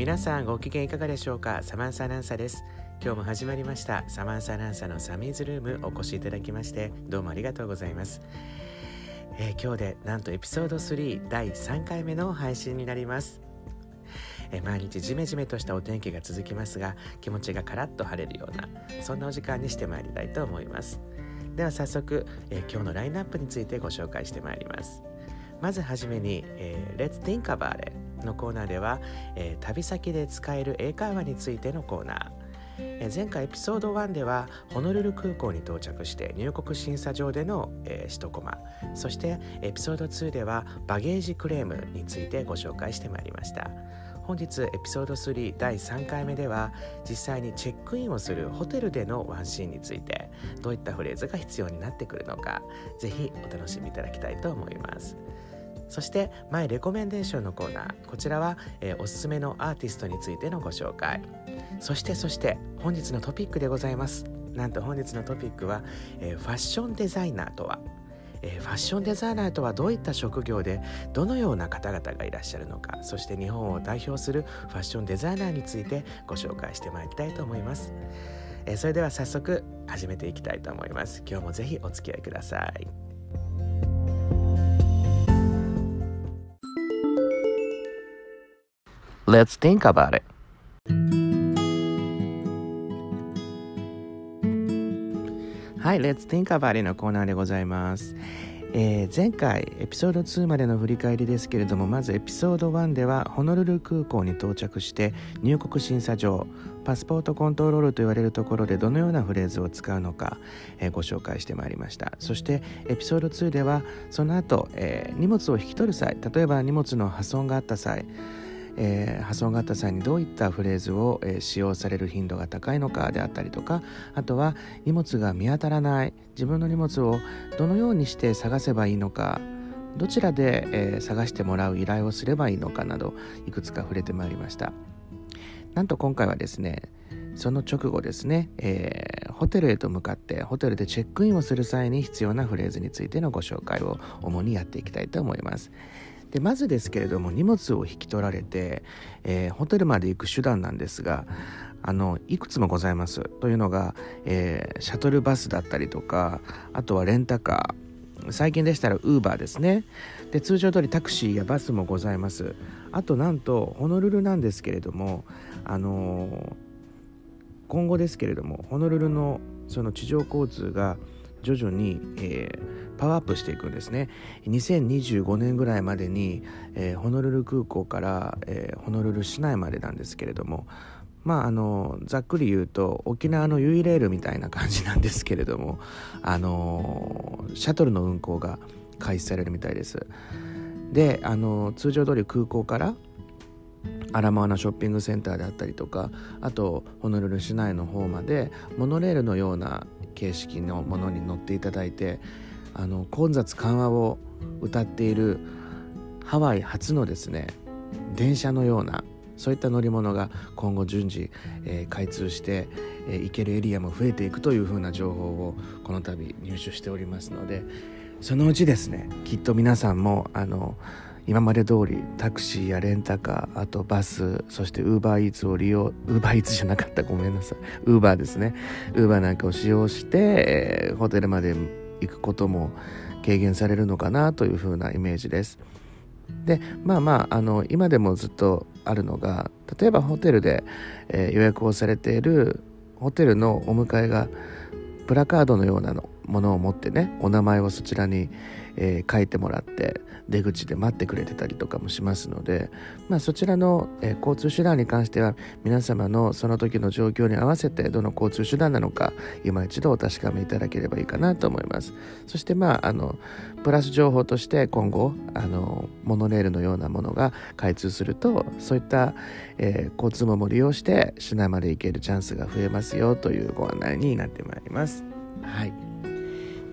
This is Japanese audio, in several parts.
皆さんご機嫌いかがでしょうか？サマンサアナウンサーです。今日も始まりました。サマンサアナウンサーのサミーズルームお越しいただきましてどうもありがとうございます、えー、今日でなんとエピソード3第3回目の配信になります。え毎日ジメジメとしたお天気が続きますが気持ちがカラッと晴れるようなそんなお時間にしてまいりたいと思います。では早速、え今日のラインナップについてご紹介してまいります。まずはじめに、えー、Let's Think About It のコーナーでは、えー、旅先で使える英会話についてのコーナー。前回エピソード1ではホノルル空港に到着して入国審査場での、えー、1コマ。そしてエピソード2ではバゲージクレームについてご紹介してまいりました。本日エピソード3第3回目では実際にチェックインをするホテルでのワンシーンについてどういったフレーズが必要になってくるのかぜひお楽しみいただきたいと思います。そしてマイレコメンデーションのコーナー。こちらは、えー、おすすめのアーティストについてのご紹介。そしてそして本日のトピックでございます。なんと本日のトピックは、えー、ファッションデザイナーとは。えー、ファッションデザイナーとはどういった職業でどのような方々がいらっしゃるのか。そして日本を代表するファッションデザイナーについてご紹介してまいりたいと思います、えー、それでは早速始めていきたいと思います。今日もぜひお付き合いください。Let's think about it. はい、Let's Think About It のコーナーでございます。えー、前回エピソード2までの振り返りですけれどもまずエピソード1ではホノルル空港に到着して入国審査場パスポートコントロールと言われるところでどのようなフレーズを使うのか、えー、ご紹介してまいりましたそしてエピソード2ではその後、えー、荷物を引き取る際例えば荷物の破損があった際えー、破損があった際にどういったフレーズを、えー、使用される頻度が高いのかであったりとかあとは荷物が見当たらない自分の荷物をどのようにして探せばいいのかどちらで、えー、探してもらう依頼をすればいいのかなどいくつか触れてまいりました。なんと今回はですねその直後ですね、えー、ホテルへと向かってホテルでチェックインをする際に必要なフレーズについてのご紹介を主にやっていきたいと思います。でまずですけれども荷物を引き取られて、えー、ホテルまで行く手段なんですがあのいくつもございます。というのが、えー、シャトルバスだったりとかあとはレンタカー。最近でしたらウーバーですね。で通常通りタクシーやバスもございます。あとなんとホノルルなんですけれどもあのー、今後ですけれどもホノルルのその地上交通が徐々に、えー、パワーアップしていくんですね。2025年ぐらいまでに、えー、ホノルル空港から、えー、ホノルル市内までなんですけれどもまああのざっくり言うと沖縄のユイレールみたいな感じなんですけれどもあのシャトルの運行が開始されるみたいです。であの通常通り空港からアラモアナショッピングセンターであったりとかあとホノルル市内の方までモノレールのような形式のものに乗っていただいてあの混雑緩和を歌っているハワイ初のですね電車のようなそういった乗り物が今後順次、えー、開通して、えー、行けるエリアも増えていくというふうな情報をこの度入手しておりますのでそのうちですねきっと皆さんもあの今まで通りタクシーやレンタカーあとバスそしてウーバーイーツを利用ウーバーイーツじゃなかったごめんなさい。ウーバーですね。ウーバーなんかを使用して、えー、ホテルまで行くことも軽減されるのかなというふうなイメージです。でまあまああの今でもずっとあるのが例えばホテルで、えー、予約をされているホテルのお迎えがプラカードのようなの。ものを持ってねお名前をそちらに、えー、書いてもらって出口で待ってくれてたりとかもしますので、まあ、そちらの、えー、交通手段に関しては皆様のその時の状況に合わせてどの交通手段なのか今一度お確かめいただければいいかなと思います。そしてまああのプラス情報として今後あのモノレールのようなものが開通するとそういった、えー、交通網も利用して市内まで行けるチャンスが増えますよというご案内になってまいります。はい。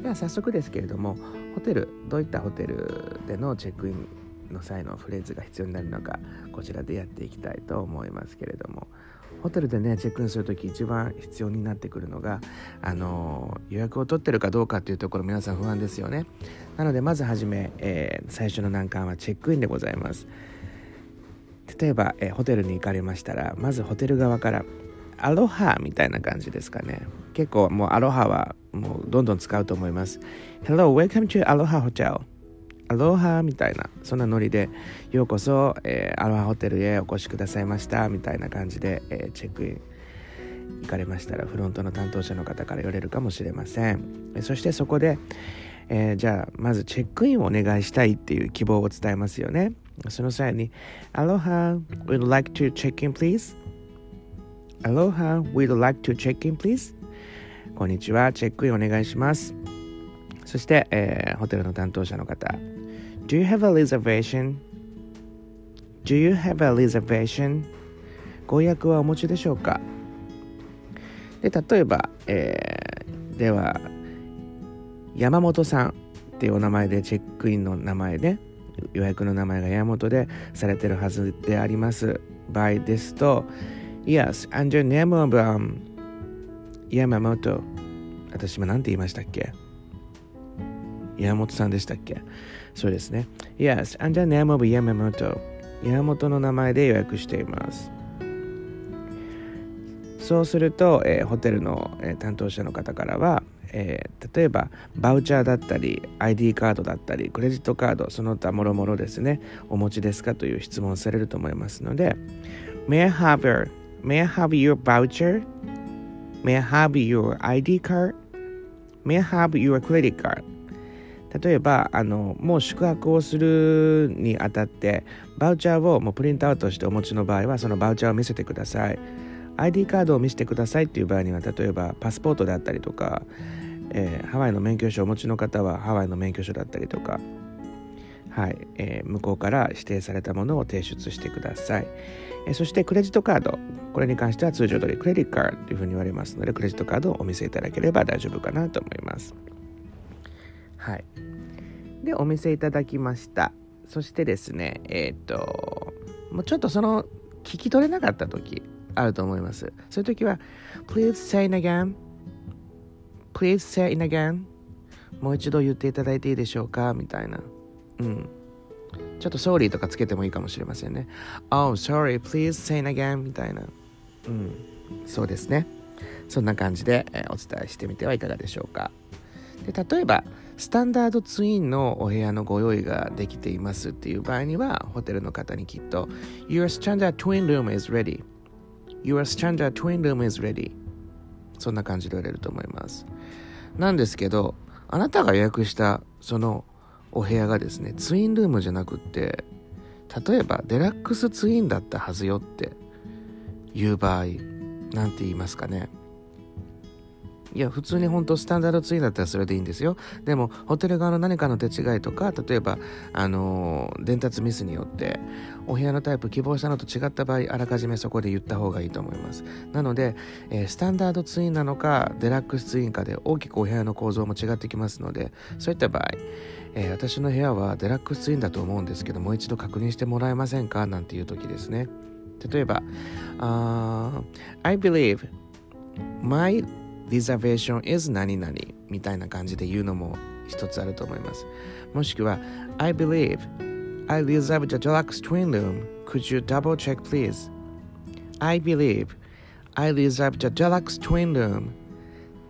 では早速ですけれどもホテルどういったホテルでのチェックインの際のフレーズが必要になるのかこちらでやっていきたいと思いますけれども。ホテルでねチェックインする時一番必要になってくるのがあの予約を取ってるかどうかっていうところ皆さん不安ですよね。なのでまずはじめ、えー、最初の難関はチェックインでございます。例えば、えー、ホテルに行かれましたらまずホテル側からアロハみたいな感じですかね。結構もうアロハはもうどんどん使うと思います。Hello, welcome to Aloha Hotel. アロハみたいなそんなノリでようこそ、えー、アロハホテルへお越しくださいましたみたいな感じで、えー、チェックイン行かれましたらフロントの担当者の方から言われるかもしれません。そしてそこで、えー、じゃあまずチェックインをお願いしたいっていう希望を伝えますよね。その際に Aloha, we'd like to check in please? Aloha, we'd like to check in please? こんにちは、チェックインお願いします。そして、えー、ホテルの担当者の方。Do you have a reservation? Do you have a reservation? ご予約はお持ちでしょうか？で例えば、えー、では山本さんっていうお名前でチェックインの名前で予約の名前が山本でされてるはずであります。場合ですと Yes, and your name of、um, 山本私今何て言いましたっけ？山本さんでしたっけ？そうですね。Yes, and the name of 山本山本の名前で予約しています。そうすると、えー、ホテルの、えー、担当者の方からは、えー、例えばバウチャーだったり ID カードだったりクレジットカードその他もろもろですねお持ちですかという質問されると思いますので May I have your, may I have your voucher? May I have your ID card? May I have your credit card? 例えばあのもう宿泊をするにあたってバウチャーをもうプリントアウトしてお持ちの場合はそのバウチャーを見せてください ID カードを見せてくださいっていう場合には例えばパスポートであったりとか、えー、ハワイの免許証をお持ちの方はハワイの免許証だったりとかはい、えー、向こうから指定されたものを提出してください、え、そしてクレジットカードこれに関しては通常通りクレディットカードというふうに言われますのでクレジットカードをお見せいただければ大丈夫かなと思いますはいでお見せいただきましたそしてですねえっ、ともうちょっとその聞き取れなかった時あると思います。そういう時は、Please say it again. Please say it again. もう一度言っていただいていいでしょうか？みたいな。うん。ちょっと sorry とかつけてもいいかもしれませんね。Oh, sorry, please say it again. みたいな。うん。そうですね。そんな感じで、え、お伝えしてみてはいかがでしょうか。で例えば、スタンダードツインのお部屋のご用意ができていますっていう場合には、ホテルの方にきっと、Your standard twin room is ready. Your standard twin room is ready そんな感じで言われると思いますなんですけどあなたが予約したそのお部屋がですねツインルームじゃなくって例えばデラックスツインだったはずよっていう場合何て言いますかね。いや普通に本当スタンダードツインだったらそれでいいんですよ。でもホテル側の何かの手違いとか例えばあのー、伝達ミスによってお部屋のタイプ希望したのと違った場合あらかじめそこで言った方がいいと思います。なので、えー、スタンダードツインなのかデラックスツインかで大きくお部屋の構造も違ってきますのでそういった場合えー、私の部屋はデラックスツインだと思うんですけどもう一度確認してもらえませんか？なんていう時ですね。例えば、uh, I believe my reservation is 何々みたいな感じで言うのも一つあると思います。もしくは I believe I reserved a deluxe twin room. Could you double check please? I believe I reserved a deluxe twin room.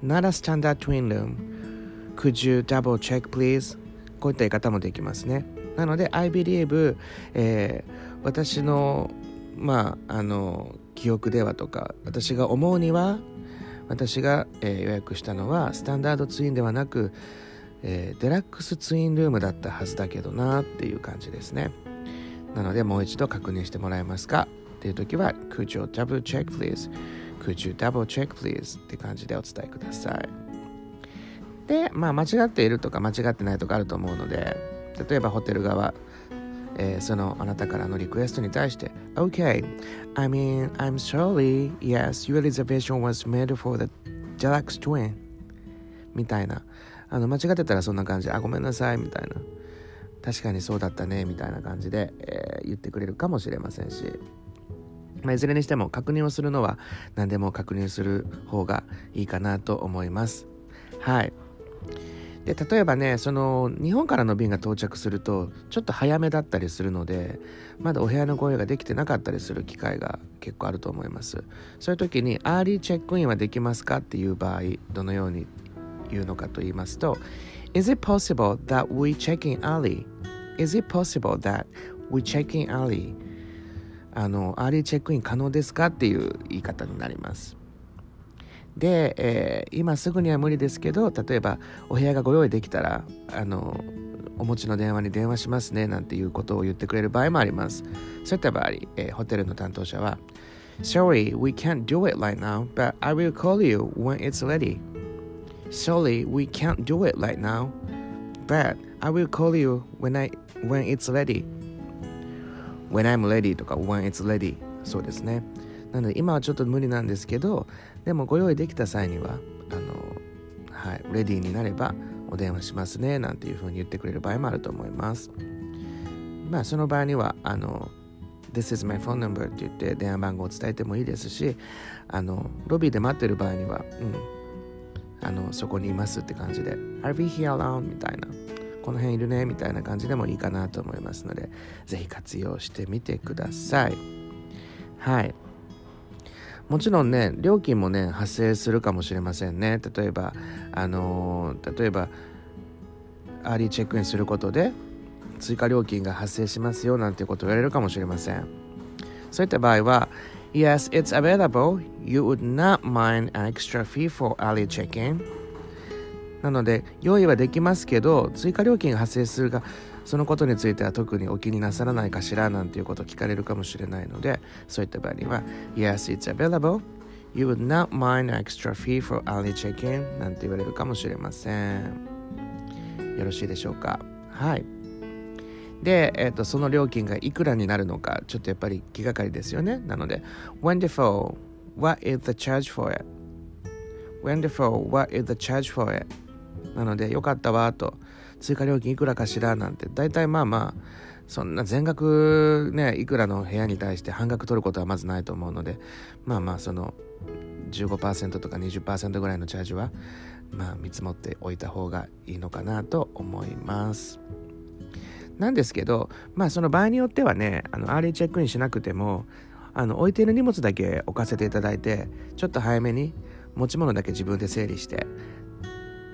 Not a standard twin room. Could you double check please? こういった言い方もできますね。なので I believe、えー、私のまああの記憶ではとか私が思うには私が、えー、予約したのはスタンダードツインではなく、えー、デラックスツインルームだったはずだけどなっていう感じですねなのでもう一度確認してもらえますか？っていう時は Could you double check please? Could you double check please? って感じでお伝えくださいでまあ間違っているとか間違ってないとかあると思うので例えばホテル側えー、そのあなたからのリクエストに対して OK I mean I'm sorry yes your reservation was made for the deluxe twin みたいなあの間違ってたらそんな感じあごめんなさいみたいな確かにそうだったねみたいな感じで、えー、言ってくれるかもしれませんしまあ、いずれにしても確認をするのは何でも確認する方がいいかなと思います。はい。で例えばねその日本からの便が到着するとちょっと早めだったりするのでまだお部屋のご用ができてなかったりする機会が結構あると思いますそういう時にアーリーチェックインはできますかっていう場合どのように言うのかと言いますと Is it possible that we check in early? Is it possible that we check in early? あのアーリーチェックイン可能ですかっていう言い方になりますで、えー、今すぐには無理ですけど例えばお部屋がご用意できたらあのお持ちの電話に電話しますねなんていうことを言ってくれる場合もありますそういった場合、えー、ホテルの担当者は Sorry, we can't do it right now, but I will call you when it's ready. Sorry, we can't do it right now, but I will call you when, I, when it's ready. When I'm ready とか when it's ready そうですね。なので今はちょっと無理なんですけどでもご用意できた際にはあの、はい、レディーになればお電話しますねなんていうふうに言ってくれる場合もあると思います。まあその場合にはあの This is my phone number って言って電話番号を伝えてもいいですしあのロビーで待ってる場合には、うん、あのそこにいますって感じで Are we here around? みたいな。この辺いるねみたいな感じでもいいかなと思いますのでぜひ活用してみてください。はい。もちろんね料金もね発生するかもしれませんね例えばあのー、例えばアーリーチェックインすることで追加料金が発生しますよなんていうことを言われるかもしれませんそういった場合は Yes, it's available. You would not mind an extra fee for early check-in. なので、用意はできますけど、追加料金が発生するが、そのことについては特にお気になさらないかしらなんていうことを聞かれるかもしれないので、そういった場合には、Yes, it's available. You would not mind an extra fee for early check-in なんて言われるかもしれません。よろしいでしょうか？はい。で、えーと、その料金がいくらになるのか、ちょっとやっぱり気がかりですよね。なので、Wonderful, what is the charge for it? Wonderful, what is the charge for it? なので、よかったわと。追加料金いくらかしらなんて大体まあまあそんな全額ねいくらの部屋に対して半額取ることはまずないと思うのでまあまあその15%とか20%ぐらいのチャージはまあ見積もっておいた方がいいのかなと思います。なんですけどまあその場合によってはねあのアーリーチェックインしなくてもあの置いている荷物だけ置かせていただいてちょっと早めに持ち物だけ自分で整理して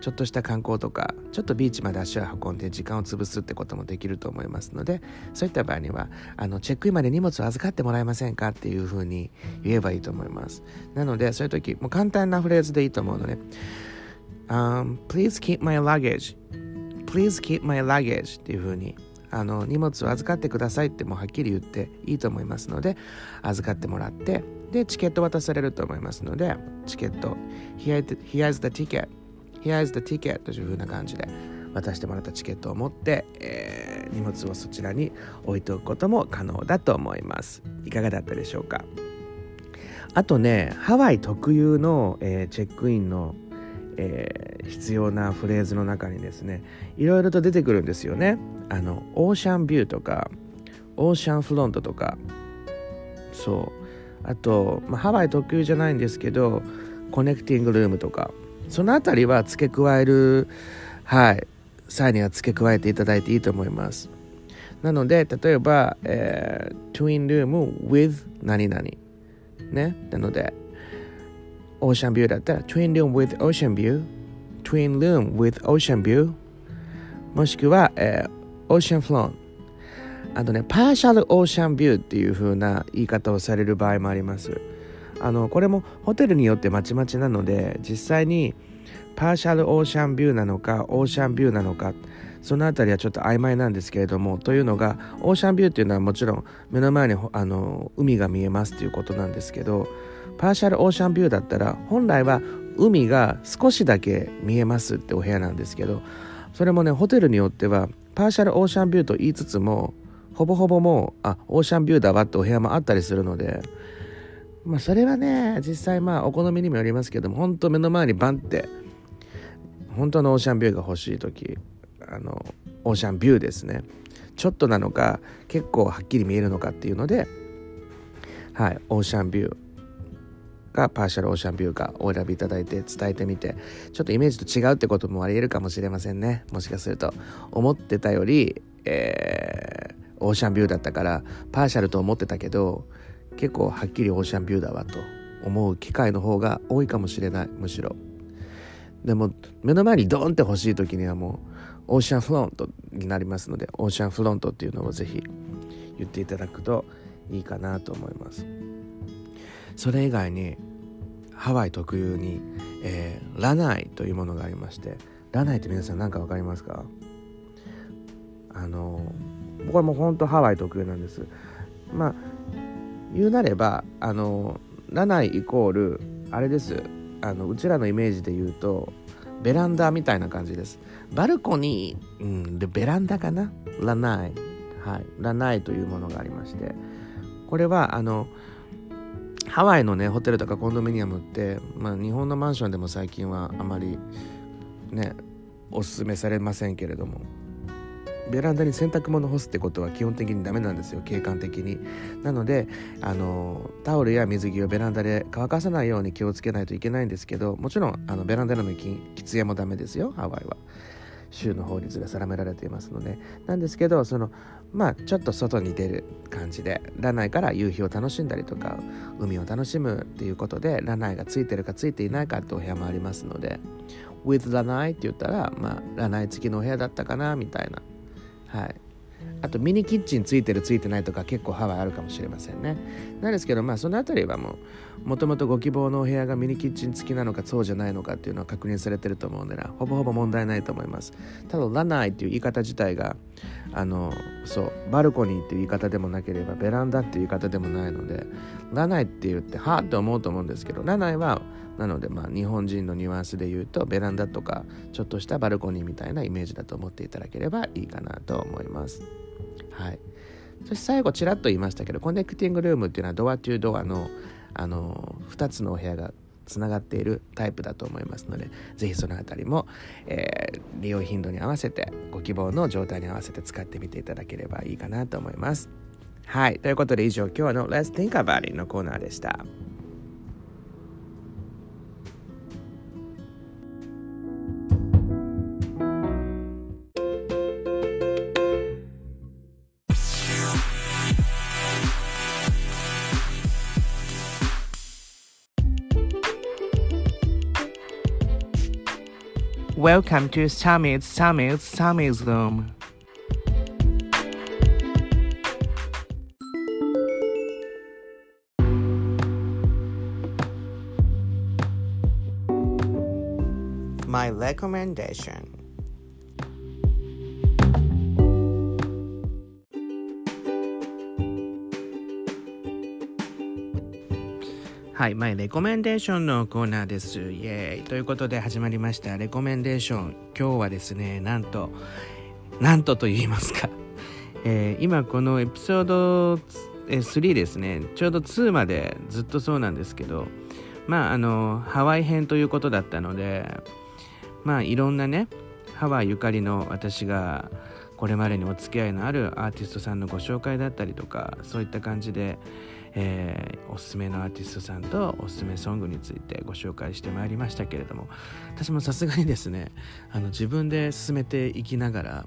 ちょっとした観光とかちょっとビーチまで足を運んで時間を潰すってこともできると思いますのでそういった場合にはあのチェックインまで荷物を預かってもらえませんかっていうふうに言えばいいと思います。なのでそういう時もう簡単なフレーズでいいと思うので、um, Please keep my luggage. Please keep my luggage っていうふうにあの荷物を預かってくださいってもうはっきり言っていいと思いますので預かってもらってでチケット渡されると思いますのでチケット Here, Here's the ticket. Here's the ticket という風な感じで渡してもらったチケットを持って、えー、荷物をそちらに置いておくことも可能だと思います。いかがだったでしょうか？あとねハワイ特有の、えー、チェックインの、えー、必要なフレーズの中にですねいろいろと出てくるんですよね。あのオーシャンビューとかオーシャンフロントとか。そう。あと、まあ、ハワイ特有じゃないんですけどコネクティングルームとか。そのあたりは付け加える、はい、際には付け加えていただいていいと思います。なので、例えば、えー、twin room with 何々。ね。なので、オーシャンビューだったら、twin room with ocean view、twin room with ocean view、もしくは、えー、ocean front。あとね、パーシャルオーシャンビューっていう風な言い方をされる場合もあります。あのこれもホテルによってまちまちなので実際にパーシャルオーシャンビューなのかオーシャンビューなのかその辺りはちょっと曖昧なんですけれどもというのがオーシャンビューっていうのはもちろん目の前にあの海が見えますっていうことなんですけどパーシャルオーシャンビューだったら本来は海が少しだけ見えますってお部屋なんですけどそれもねホテルによってはパーシャルオーシャンビューと言いつつもほぼほぼもうあオーシャンビューだわってお部屋もあったりするのでまあそれはね実際まあお好みにもよりますけども本当目の前にバンって本当のオーシャンビューが欲しい時あのオーシャンビューですね。ちょっとなのか結構はっきり見えるのかっていうのではいオーシャンビューかパーシャルオーシャンビューかお選びいただいて伝えてみてちょっとイメージと違うってこともありえるかもしれませんね。もしかすると思ってたより、えー、オーシャンビューだったからパーシャルと思ってたけど結構はっきりオーシャンビューだわと思う機会の方が多いかもしれないむしろ。でも目の前にドーンって欲しい時にはもうオーシャンフロントになりますのでオーシャンフロントっていうのをぜひ言っていただくといいかなと思います。それ以外にハワイ特有に、えー、ラナイというものがありましてラナイって皆さん何か分かりますか？あのこれも本当ハワイ特有なんです。まあ言うなればあのラナイイコールあれです。あのうちらのイメージで言うとベランダみたいな感じです。バルコニー、うん、でベランダかな？ラナイ。はい。ラナイというものがありまして。これはあのハワイのねホテルとかコンドミニアムって、まあ、日本のマンションでも最近はあまりねおすすめされませんけれども。ベランダに洗濯物干すってことは基本的にダメなんですよ景観的に。なのであのタオルや水着をベランダで乾かさないように気をつけないといけないんですけどもちろんあのベランダの喫煙もダメですよハワイは。州の法律が定められていますので。なんですけどそのまあちょっと外に出る感じでラナイから夕日を楽しんだりとか海を楽しむっていうことでラナイがついてるかついていないかってお部屋もありますので。With ラナイって言ったらまあラナイ付きのお部屋だったかなみたいな。はい。あとミニキッチンついてるついてないとか結構ハワイあるかもしれませんね。なんですけどまあその辺りはもうもともとご希望のお部屋がミニキッチン付きなのかそうじゃないのかっていうのは確認されてると思うのでほぼほぼ問題ないと思います。ただラナイっていう言い方自体があのそうバルコニーっていう言い方でもなければベランダっていう言い方でもないのでラナイって言ってはあって思うと思うんですけどラナイはなのでまあ日本人のニュアンスで言うとベランダとかちょっとしたバルコニーみたいなイメージだと思っていただければいいかなと思います。はい、そして最後ちらっと言いましたけどコネクティングルームっていうのはドアトゥードアのあの2つのお部屋がつながっているタイプだと思いますので是非その辺りも、えー、利用頻度に合わせてご希望の状態に合わせて使ってみていただければいいかなと思います。はい。ということで以上今日の Let's Think About It のコーナーでした。Welcome to Summit's Summit's Summit's Room. My recommendation はい、前レコメンデーションのコーナーです。イエーイということで始まりましたレコメンデーション。今日はですね、なんと、なんとと言いますか、えー、今このエピソード3ですね、ちょうど2までずっとそうなんですけど、まああの、ハワイ編ということだったので、まあいろんなね、ハワイゆかりの私がこれまでにお付き合いのあるアーティストさんのご紹介だったりとか、そういった感じで、えー、おすすめのアーティストさんとおすすめソングについてご紹介してまいりましたけれども私もさすがにですねあの自分で進めていきながら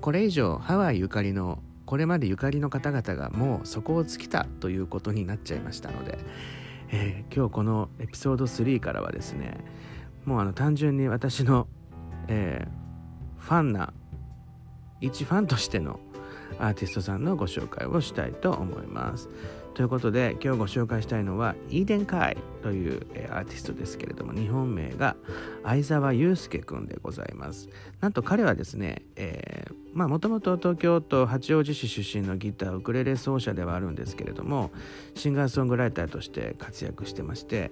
これ以上ハワイゆかりのこれまでゆかりの方々がもうそこを尽きたということになっちゃいましたので、えー、今日このエピソード3からはですねもうあの単純に私の、えー、ファンな一ファンとしてのアーティストさんのご紹介をしたいと思います。ということで今日ご紹介したいのはイーデンカイという、アーティストですけれども日本名が相沢祐介くんでございますなんと彼はですね、えー、まあもともと東京都八王子市出身のギターウクレレ奏者ではあるんですけれどもシンガーソングライターとして活躍してまして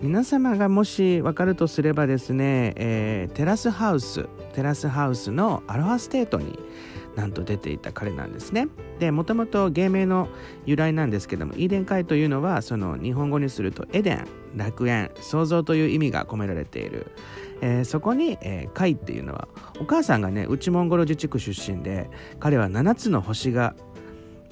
皆様がもし分かるとすればですね、えー、テラスハウステラスハウスのアロハステートになんと出ていた彼なんですね。でもともと芸名の由来なんですけどもイーデン会というのはその日本語にするとエデン楽園創造という意味が込められている、えー、そこに、えー、会っていうのはお母さんがね内モンゴル自治区出身で彼は7つの星が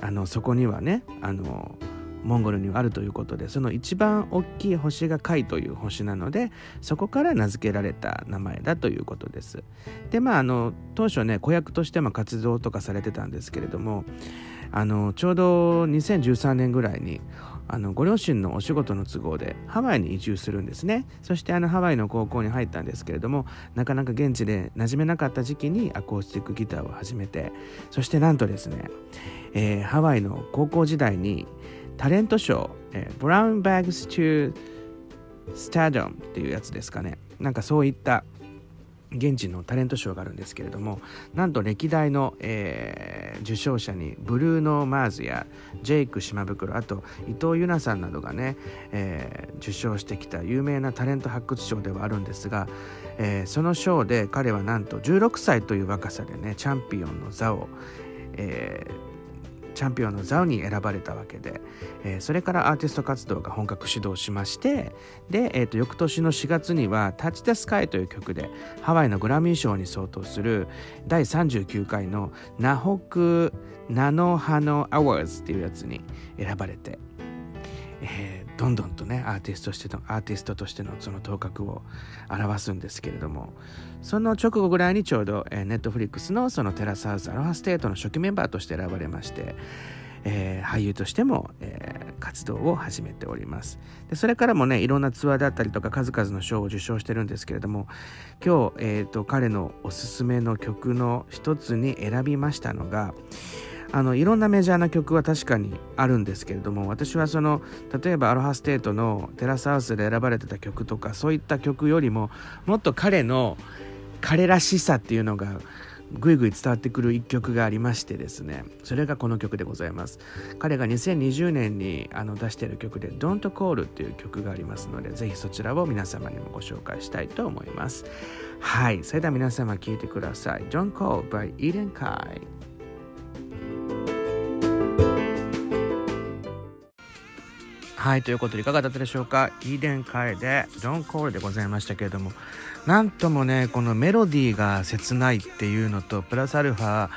あのそこにはねあのモンゴルにはあるということでその一番大きい星がカイという星なのでそこから名付けられた名前だということです。でまああの当初ね子役としても活動とかされてたんですけれどもあのちょうど2013年ぐらいにあのご両親のお仕事の都合でハワイに移住するんですね。そしてあのハワイの高校に入ったんですけれどもなかなか現地で馴染めなかった時期にアコースティックギターを始めてそしてなんとですね、えー、ハワイの高校時代にタレントショー、えー、ブラウンバッグス・トゥ・スタドムっていうやつですかね。なんかそういった現地のタレントショーがあるんですけれどもなんと歴代の、えー、受賞者にブルーノ・マーズやジェイク島袋あと伊藤優奈さんなどがね、えー、受賞してきた有名なタレント発掘賞ではあるんですが、えー、その賞で彼はなんと16歳という若さでねチャンピオンの座を、えー、チャンピオンの座に選ばれたわけで、えー、それからアーティスト活動が本格始動しましてで、えー、と翌年の4月には「Touch the Sky」という曲でハワイのグラミー賞に相当する第39回の Na Hoku Hanohano Awards っていうやつに選ばれて、えーどんどんとねアーティストとしてのアーティストとしてのその頭角を表すんですけれどもその直後ぐらいにちょうど、えー、 Netflix のそのテラスハウスアロハステートの初期メンバーとして選ばれまして、えー、俳優としても、えー、活動を始めております。でそれからもねいろんなツアーだったりとか数々の賞を受賞してるんですけれども今日、えーと彼のおすすめの曲の一つに選びましたのがあのいろんなメジャーな曲は確かにあるんですけれども私はその例えばアロハステートのテラスハウスで選ばれてた曲とかそういった曲よりももっと彼の彼らしさっていうのがぐいぐい伝わってくる一曲がありましてですね。それがこの曲でございます。彼が2020年にあの出している曲で「Don't Call」っていう曲がありますのでぜひそちらを皆様にもご紹介したいと思います。はい。それでは皆様聴いてください「Don't Call by Eden Kai」はい、ということでいかがだったでしょうか？イーデンカエでジョン・コールでございましたけれども、なんともね、このメロディーが切ないっていうのと、プラスアルファ、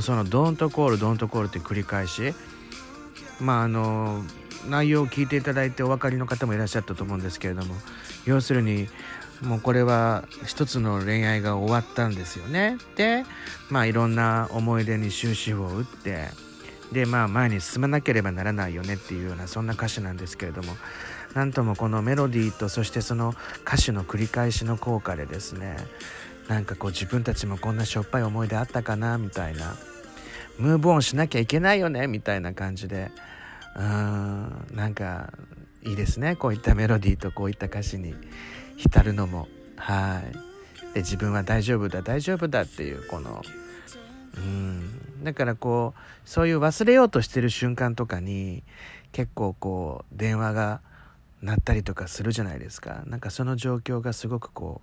そのドントコール、ドントコールって繰り返し、まああの、内容を聞いていただいてお分かりの方もいらっしゃったと思うんですけれども、要するに、もうこれは一つの恋愛が終わったんですよね。で、まあいろんな思い出に終止符を打って、でまあ前に進まなければならないよねっていうようなそんな歌詞なんですけれどもなんともこのメロディーとそしてその歌詞の繰り返しの効果でですねなんかこう自分たちもこんなしょっぱい思い出あったかなみたいな。ムーブオンしなきゃいけないよねみたいな感じで。うーんなんかいいですねこういったメロディーとこういった歌詞に浸るのも。はい。で自分は大丈夫だ大丈夫だっていうこのうん。だからこうそういう忘れようとしてる瞬間とかに結構こう電話が鳴ったりとかするじゃないですか。なんかその状況がすごくこ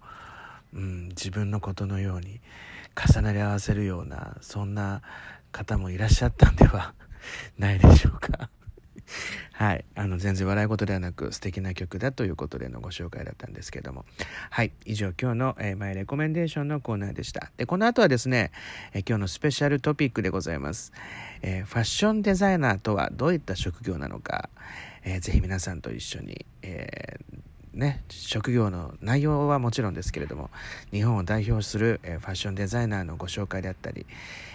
う、うん、自分のことのように重なり合わせるようなそんな方もいらっしゃったんではないでしょうか。はい。あの、全然笑い事ではなく素敵な曲だということでのご紹介だったんですけども。はい。以上、今日の、えー、マイレコメンデーションのコーナーでした。で、この後はですね、えー、今日のスペシャルトピックでございます。えー、ファッションデザイナーとはどういった職業なのか、えー、ぜひ皆さんと一緒に、えーね、職業の内容はもちろんですけれども日本を代表する、えファッションデザイナーのご紹介であったり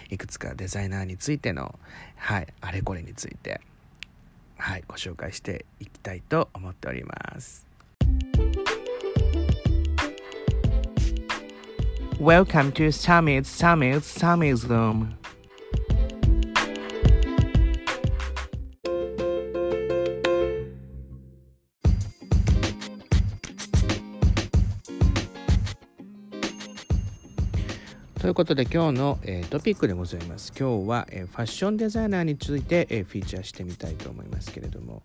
いくつかデザイナーについての、はい、あれこれについてはい、ご紹介していきたいと思っております。Welcome to Summit's Summit's Summit's Room. ということで今日の、えー、トピックでございます。今日は、えー、ファッションデザイナーについて、えー、フィーチャーしてみたいと思いますけれども。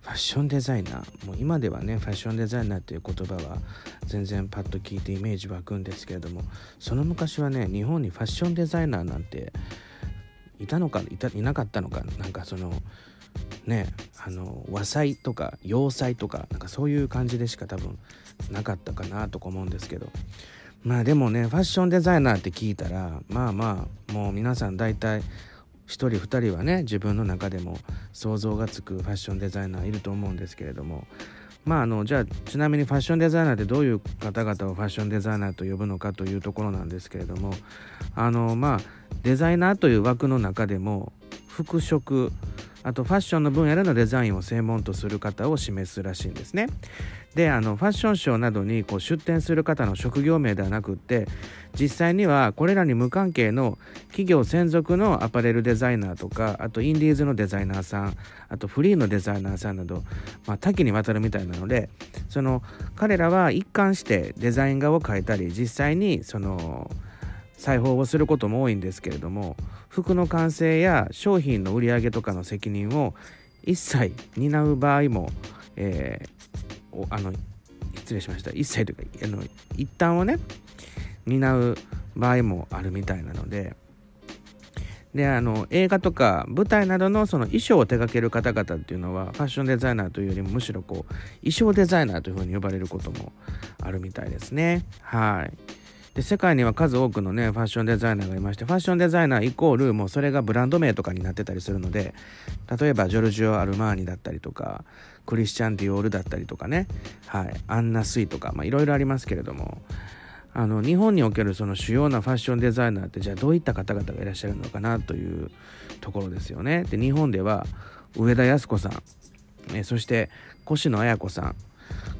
ファッションデザイナー。もう今ではねファッションデザイナーという言葉は全然パッと聞いてイメージ湧くんですけれどもその昔はね日本にファッションデザイナーなんていたのかいたいなかったのかなんかそのねあの和裁とか洋裁とかなんかそういう感じでしか多分なかったかなとか思うんですけど。まあでもねファッションデザイナーって聞いたらまあまあもう皆さん大体1人2人はね自分の中でも想像がつくファッションデザイナーいると思うんですけれども。まああのじゃあちなみにファッションデザイナーってどういう方々をファッションデザイナーと呼ぶのかというところなんですけれども。あのまあデザイナーという枠の中でも服飾あとファッションの分野でのデザインを専門とする方を示すらしいんですね。であのファッションショーなどにこう出展する方の職業名ではなくって実際にはこれらに無関係の企業専属のアパレルデザイナーとかあとインディーズのデザイナーさんあとフリーのデザイナーさんなど、まあ、多岐にわたるみたいなのでその彼らは一貫してデザイン画を描いたり実際にその裁縫をすることも多いんですけれども服の完成や商品の売り上げとかの責任を一切担う場合も、えー、あの失礼しました一切というかあの一旦をね担う場合もあるみたいなのでであの映画とか舞台などのその衣装を手掛ける方々っていうのはファッションデザイナーというよりもむしろこう衣装デザイナーというふうに呼ばれることもあるみたいですねはい。で世界には数多くのねファッションデザイナーがいましてファッションデザイナーイコールもうそれがブランド名とかになってたりするので例えばジョルジオ・アルマーニだったりとかクリスチャン・ディオールだったりとかね、はい、アンナ・スイとかいろいろありますけれども。あの日本におけるその主要なファッションデザイナーってじゃあどういった方々がいらっしゃるのかなというところですよね。で日本では上田靖子さん。えそして越野綾子さん。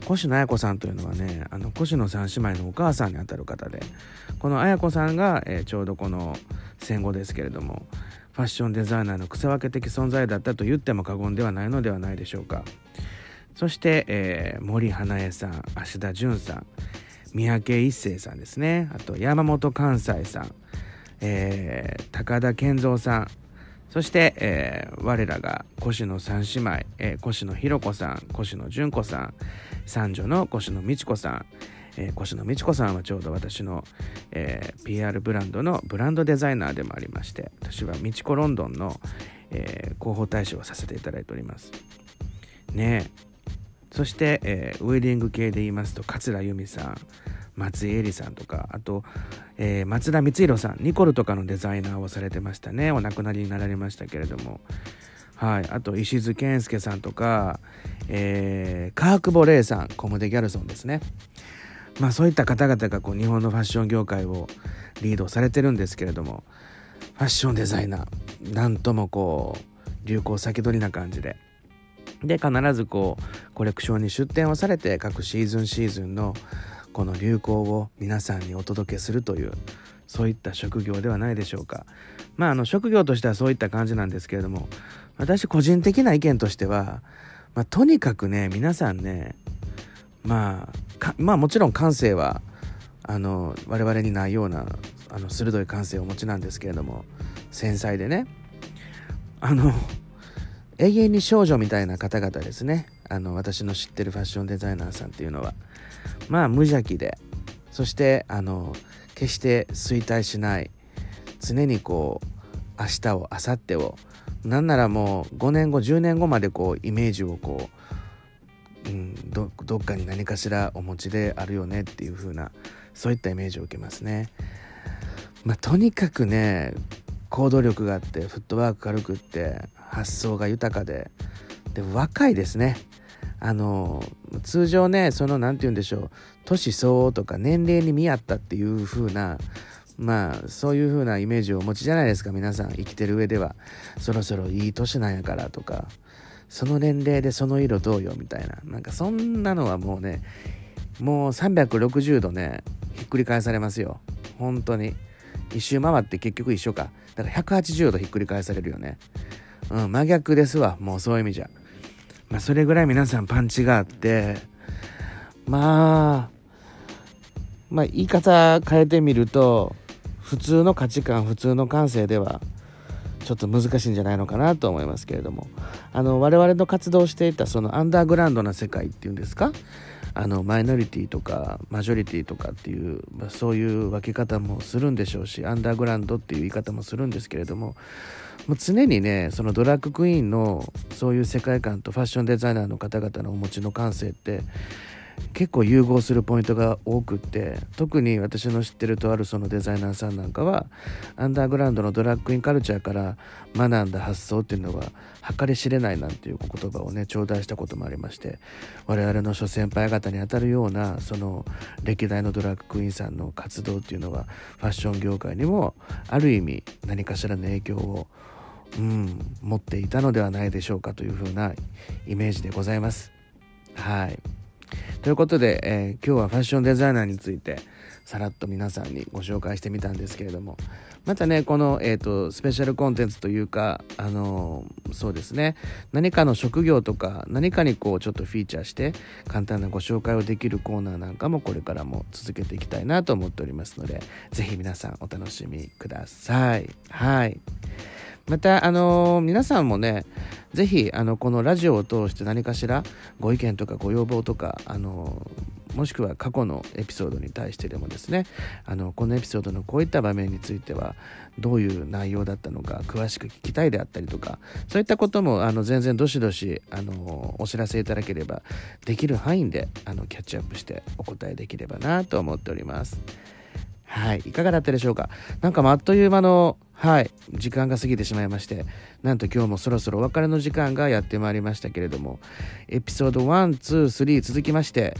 越野綾子さんというのはねあの越野三姉妹のお母さんにあたる方でこの綾子さんが、えー、ちょうどこの戦後ですけれどもファッションデザイナーの草分け的存在だったと言っても過言ではないのではないでしょうかそして、えー、森花江さん芦田純さん三宅一生さんですねあと山本関西さん、えー、高田健三さんそして、えー、我らが越野三姉妹、えー、越野ひろ子さん越野純子さん三女の越野美智子さん、えー、越野美智子さんはちょうど私の、えー、PR ブランドのブランドデザイナーでもありまして私は美智子ロンドンの、えー、広報大使をさせていただいております。ねえ。そして、えー、ウェディング系で言いますと桂由美さん。松井絵里さんとかあと、えー、松田光弘さんニコルとかのデザイナーをされてましたね。お亡くなりになられましたけれども。はい、あと石津健介さんとか、えー、川久保玲さんコムデ・ギャルソンですね。まあそういった方々がこう日本のファッション業界をリードされてるんですけれどもファッションデザイナーなんともこう流行先取りな感じで。で必ずこうコレクションに出展をされて各シーズンシーズンのこの流行を皆さんにお届けするというそういった職業ではないでしょうか。まああの職業としてはそういった感じなんですけれども私個人的な意見としては、まあ、とにかくね皆さんねまあまあもちろん感性はあの我々にないようなあの鋭い感性をお持ちなんですけれども繊細でね。あの永遠に少女みたいな方々ですね。あの私の知ってるファッションデザイナーさんっていうのは。まあ無邪気でそしてあの決して衰退しない。常にこう明日を明後日を。なんならもう5年後10年後までこうイメージをこう、うん、どどっかに何かしらお持ちであるよねっていう風なそういったイメージを受けますね。まあ、とにかくね行動力があってフットワーク軽くって発想が豊かでで若いですね。あの通常ねその何て言うんでしょう年相応とか年齢に見合ったっていう風なまあそういう風なイメージをお持ちじゃないですか皆さん生きてる上では。そろそろいい年なんやからとかその年齢でその色どうよみたいな。なんかそんなのはもうねもう360度ねひっくり返されますよ。本当に。一周回って結局一緒か。だから180度ひっくり返されるよね。うん真逆ですわ。もうそういう意味じゃ。まあ、それぐらい皆さんパンチがあってまあまあ言い方変えてみると普通の価値観普通の感性ではちょっと難しいんじゃないのかなと思いますけれども。あの我々の活動していたそのアンダーグラウンドな世界っていうんですか？あのマイノリティとかマジョリティとかっていう、まあ、そういう分け方もするんでしょうしアンダーグラウンドっていう言い方もするんですけれどももう常にねそのドラッグクイーンのそういう世界観とファッションデザイナーの方々のお持ちの感性って結構融合するポイントが多くって特に私の知ってるとあるそのデザイナーさんなんかはアンダーグラウンドのドラッグインカルチャーから学んだ発想っていうのは計り知れないなんていう言葉をね頂戴したこともありまして我々の諸先輩方にあたるようなその歴代のドラッグクイーンさんの活動っていうのはファッション業界にもある意味何かしらの影響をうん、持っていたのではないでしょうかというふうなイメージでございます。はい。ということで、えー、今日はファッションデザイナーについてさらっと皆さんにご紹介してみたんですけれどもまたねこの、えーと、スペシャルコンテンツというかあのー、そうですね何かの職業とか何かにこうちょっとフィーチャーして簡単なご紹介をできるコーナーなんかもこれからも続けていきたいなと思っておりますので是非皆さんお楽しみくださいはいまたあのー、皆さんもねぜひあのこのラジオを通して何かしらご意見とかご要望とかあのもしくは過去のエピソードに対してでもですねあのこのエピソードのこういった場面についてはどういう内容だったのか詳しく聞きたいであったりとかそういったこともあの全然どしどしあのお知らせいただければできる範囲であのキャッチアップしてお答えできればなと思っております。はい、いかがだったでしょうか？なんかあっという間のはい、時間が過ぎてしまいまして、なんと今日もそろそろお別れの時間がやってまいりましたけれども、エピソード1、2、3続きまして、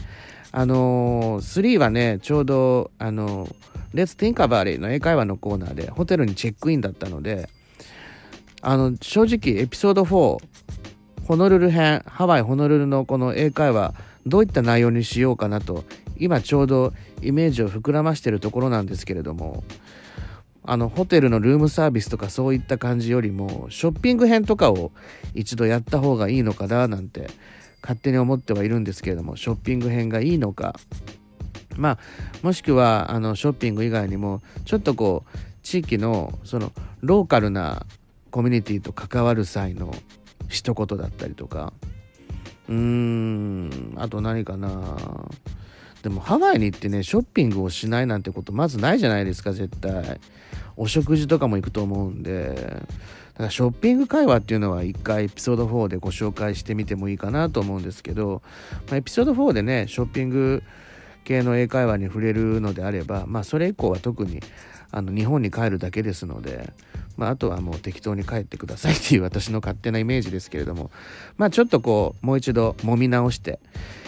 あのー、3はね、ちょうど、あのー、Let's Think About It の英会話のコーナーでホテルにチェックインだったので、あの、正直エピソード4、ホノルル編、ハワイホノルルのこの英会話、どういった内容にしようかなと、今ちょうどイメージを膨らましてるところなんですけれども、あのホテルのルームサービスとかそういった感じよりもショッピング編とかを一度やった方がいいのかななんて勝手に思ってはいるんですけれどもショッピング編がいいのかまあもしくはあのショッピング以外にもちょっとこう地域のそのローカルなコミュニティと関わる際の一言だったりとか。うーんあと何かな。でもハワイに行ってねショッピングをしないなんてことまずないじゃないですか絶対。お食事とかも行くと思うんで。だからショッピング会話っていうのは一回エピソード4でご紹介してみてもいいかなと思うんですけど、まあ、エピソード4でねショッピング系の英会話に触れるのであれば、まあ、それ以降は特にあの日本に帰るだけですので、まあ、あとはもう適当に帰ってくださいっていう私の勝手なイメージですけれども、まあ、ちょっとこうもう一度揉み直して、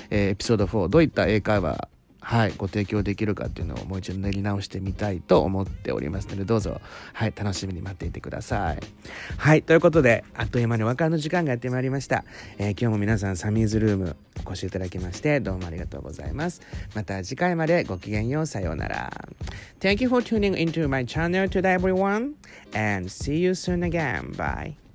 えー、エピソード4どういった英会話はい、ご提供できるかっていうのをもう一度練り直してみたいと思っておりますので、どうぞ、はい、楽しみに待っていてください。はい、ということで、あっという間にお別れの時間がやってまいりました。えー、今日も皆さん、サミーズルームお越しいただきまして、どうもありがとうございます。また次回までごきげんよう、さようなら。Thank you for tuning into my channel today, everyone, and see you soon again. Bye.